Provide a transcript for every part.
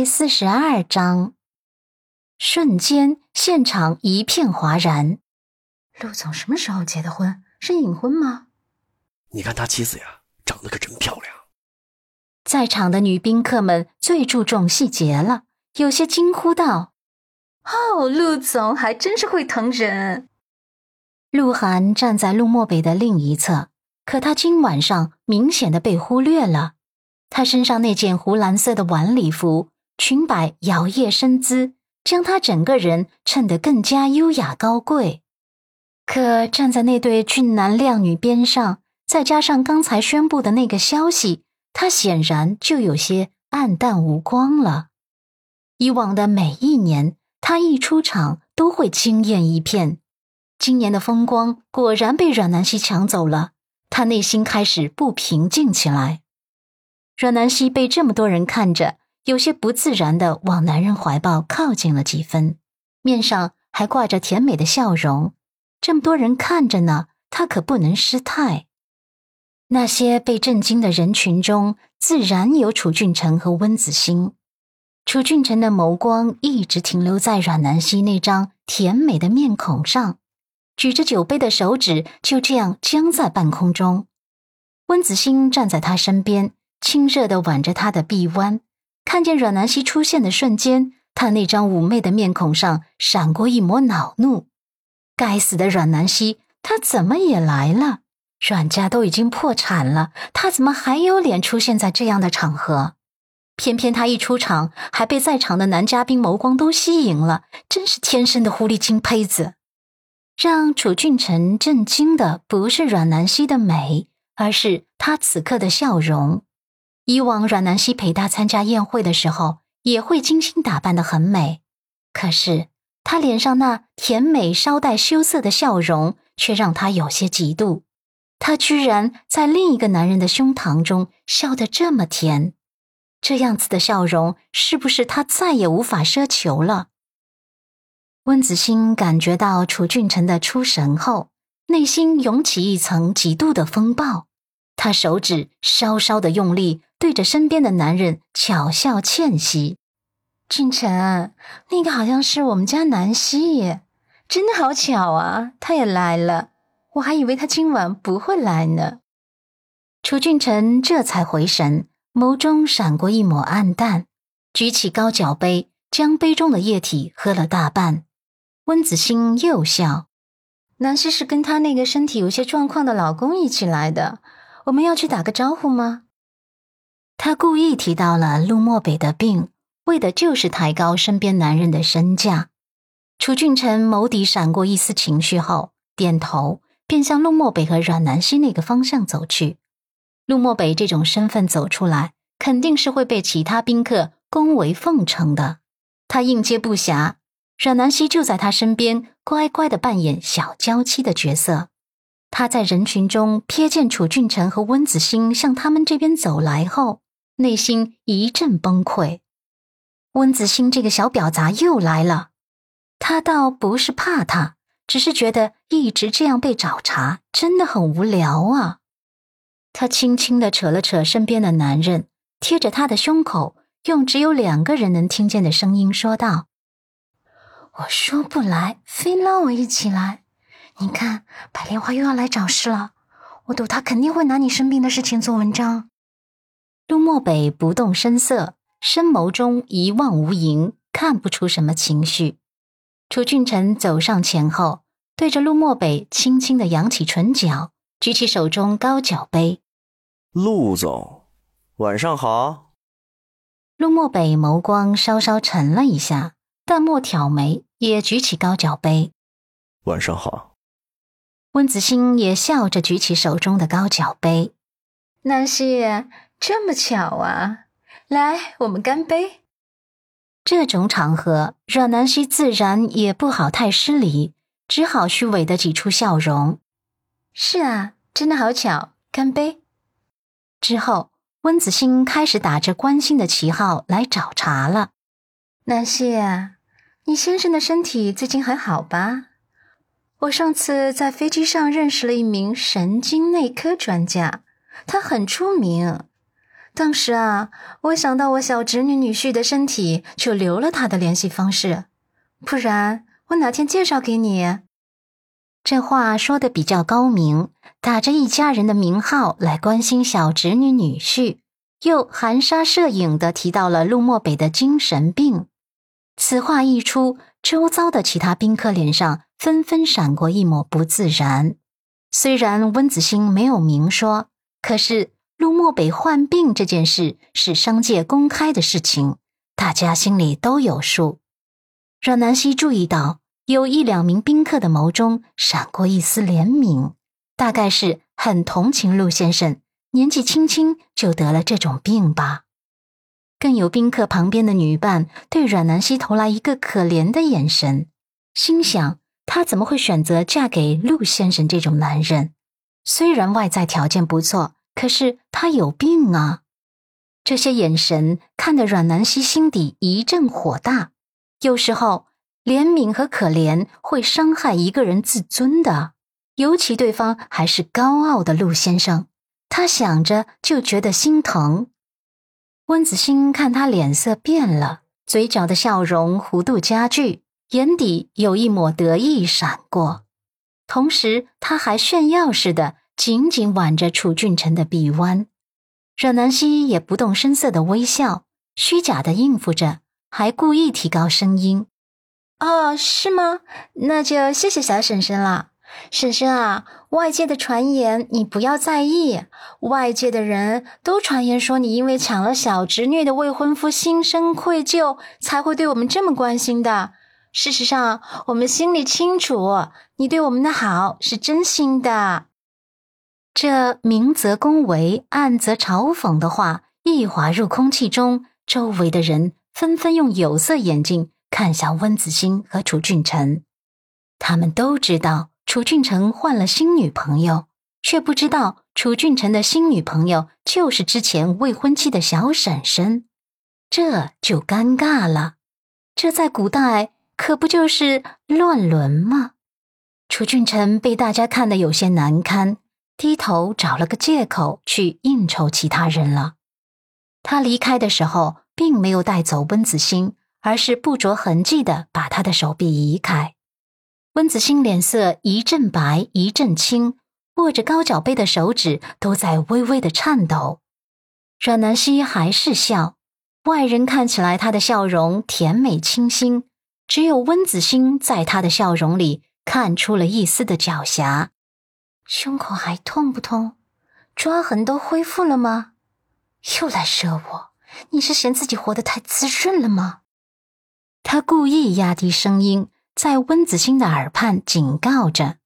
第四十二章，瞬间现场一片哗然。陆总什么时候结的婚？是隐婚吗？你看他妻子呀，长得可真漂亮。在场的女宾客们最注重细节了，有些惊呼道：“哦，陆总还真是会疼人。”鹿晗站在陆漠北的另一侧，可他今晚上明显的被忽略了。他身上那件湖蓝色的晚礼服，裙摆摇曳身姿，将她整个人衬得更加优雅高贵。可站在那对俊男靓女边上，再加上刚才宣布的那个消息，他显然就有些黯淡无光了。以往的每一年，他一出场都会惊艳一片，今年的风光果然被阮南希抢走了，他内心开始不平静起来。阮南希被这么多人看着，有些不自然的往男人怀抱靠近了几分，面上还挂着甜美的笑容。这么多人看着呢，他可不能失态。那些被震惊的人群中，自然有楚俊成和温子欣。楚俊成的眸光一直停留在阮南希那张甜美的面孔上，举着酒杯的手指就这样僵在半空中。温子欣站在他身边。亲热的挽着他的臂弯，看见阮南希出现的瞬间，他那张妩媚的面孔上闪过一抹恼怒。该死的阮南希，他怎么也来了？阮家都已经破产了，他怎么还有脸出现在这样的场合？偏偏他一出场，还被在场的男嘉宾眸光都吸引了，真是天生的狐狸精胚子。让楚俊辰震惊的不是阮南希的美，而是他此刻的笑容。以往阮南希陪他参加宴会的时候，也会精心打扮的很美，可是她脸上那甜美稍带羞涩的笑容，却让他有些嫉妒。她居然在另一个男人的胸膛中笑得这么甜，这样子的笑容，是不是他再也无法奢求了？温子欣感觉到楚俊辰的出神后，内心涌起一层极度的风暴，他手指稍稍的用力。对着身边的男人巧笑倩兮，俊辰，那个好像是我们家南希耶，真的好巧啊，他也来了，我还以为他今晚不会来呢。楚俊辰这才回神，眸中闪过一抹暗淡，举起高脚杯，将杯中的液体喝了大半。温子欣又笑，南希是跟她那个身体有些状况的老公一起来的，我们要去打个招呼吗？他故意提到了陆漠北的病，为的就是抬高身边男人的身价。楚俊辰眸底闪过一丝情绪后，点头，便向陆漠北和阮南希那个方向走去。陆漠北这种身份走出来，肯定是会被其他宾客恭维奉承的。他应接不暇，阮南希就在他身边，乖乖的扮演小娇妻的角色。他在人群中瞥见楚俊辰和温子欣向他们这边走来后。内心一阵崩溃，温子欣这个小婊砸又来了。他倒不是怕他，只是觉得一直这样被找茬真的很无聊啊。他轻轻的扯了扯身边的男人，贴着他的胸口，用只有两个人能听见的声音说道：“我说不来，非拉我一起来。你看，白莲花又要来找事了。我赌他肯定会拿你生病的事情做文章。”陆漠北不动声色，深眸中一望无垠，看不出什么情绪。楚俊辰走上前后，对着陆漠北轻轻的扬起唇角，举起手中高脚杯：“陆总，晚上好。”陆漠北眸光稍稍沉了一下，淡漠挑眉，也举起高脚杯：“晚上好。”温子欣也笑着举起手中的高脚杯：“南希。”这么巧啊！来，我们干杯。这种场合，阮南希自然也不好太失礼，只好虚伪的挤出笑容。是啊，真的好巧，干杯。之后，温子欣开始打着关心的旗号来找茬了。南希啊，你先生的身体最近还好吧？我上次在飞机上认识了一名神经内科专家，他很出名。当时啊，我想到我小侄女女婿的身体，就留了他的联系方式。不然，我哪天介绍给你？这话说的比较高明，打着一家人的名号来关心小侄女女婿，又含沙射影的提到了陆漠北的精神病。此话一出，周遭的其他宾客脸上纷纷闪过一抹不自然。虽然温子星没有明说，可是陆漠北患病这件事是商界公开的事情，大家心里都有数。阮南希注意到。有一两名宾客的眸中闪过一丝怜悯，大概是很同情陆先生年纪轻轻就得了这种病吧。更有宾客旁边的女伴对阮南希投来一个可怜的眼神，心想她怎么会选择嫁给陆先生这种男人？虽然外在条件不错，可是他有病啊！这些眼神看得阮南希心底一阵火大，有时候。怜悯和可怜会伤害一个人自尊的，尤其对方还是高傲的陆先生，他想着就觉得心疼。温子欣看他脸色变了，嘴角的笑容弧度加剧，眼底有一抹得意闪过，同时他还炫耀似的紧紧挽着楚俊辰的臂弯。阮南希也不动声色的微笑，虚假的应付着，还故意提高声音。哦，是吗？那就谢谢小婶婶了。婶婶啊，外界的传言你不要在意。外界的人都传言说你因为抢了小侄女的未婚夫，心生愧疚，才会对我们这么关心的。事实上，我们心里清楚，你对我们的好是真心的。这明则恭维，暗则嘲讽的话一滑入空气中，周围的人纷纷用有色眼镜。看向温子星和楚俊辰，他们都知道楚俊辰换了新女朋友，却不知道楚俊辰的新女朋友就是之前未婚妻的小婶婶，这就尴尬了。这在古代可不就是乱伦吗？楚俊辰被大家看得有些难堪，低头找了个借口去应酬其他人了。他离开的时候，并没有带走温子星。而是不着痕迹的把他的手臂移开，温子星脸色一阵白一阵青，握着高脚杯的手指都在微微的颤抖。阮南希还是笑，外人看起来他的笑容甜美清新，只有温子星在他的笑容里看出了一丝的狡黠。胸口还痛不痛？抓痕都恢复了吗？又来惹我？你是嫌自己活得太滋润了吗？他故意压低声音，在温子星的耳畔警告着。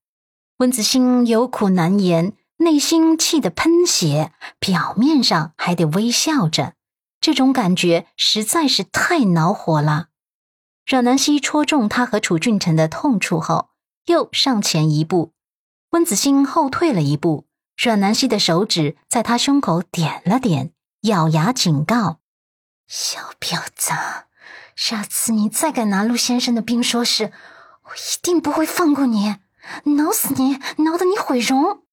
温子星有苦难言，内心气得喷血，表面上还得微笑着。这种感觉实在是太恼火了。阮南希戳中他和楚俊辰的痛处后，又上前一步。温子欣后退了一步，阮南希的手指在他胸口点了点，咬牙警告：“小婊子！”下次你再敢拿陆先生的兵说事，我一定不会放过你，挠死你，挠得你毁容。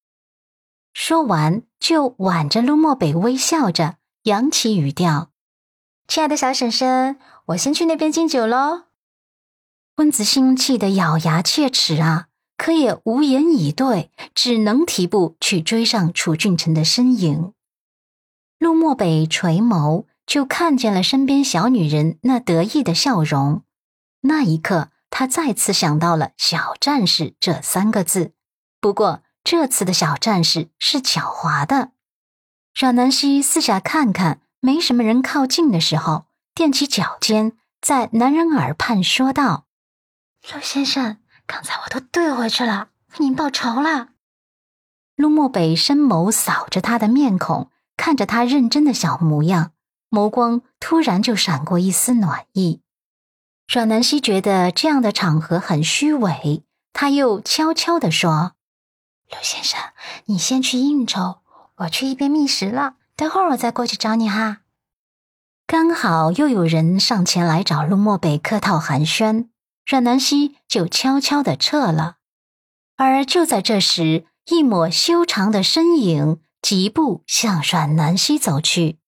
说完，就挽着陆漠北微笑着，扬起语调：“亲爱的小婶婶，我先去那边敬酒喽。”温子欣气得咬牙切齿啊，可也无言以对，只能提步去追上楚俊臣的身影。陆漠北垂眸。就看见了身边小女人那得意的笑容，那一刻，他再次想到了“小战士”这三个字。不过这次的小战士是狡猾的。阮南希四下看看，没什么人靠近的时候，踮起脚尖，在男人耳畔说道：“陆先生，刚才我都兑回去了，为您报仇了。”陆漠北深眸扫着他的面孔，看着他认真的小模样。眸光突然就闪过一丝暖意，阮南希觉得这样的场合很虚伪，他又悄悄地说：“陆先生，你先去应酬，我去一边觅食了，等会儿我再过去找你哈。”刚好又有人上前来找陆漠北客套寒暄，阮南希就悄悄地撤了。而就在这时，一抹修长的身影疾步向阮南希走去。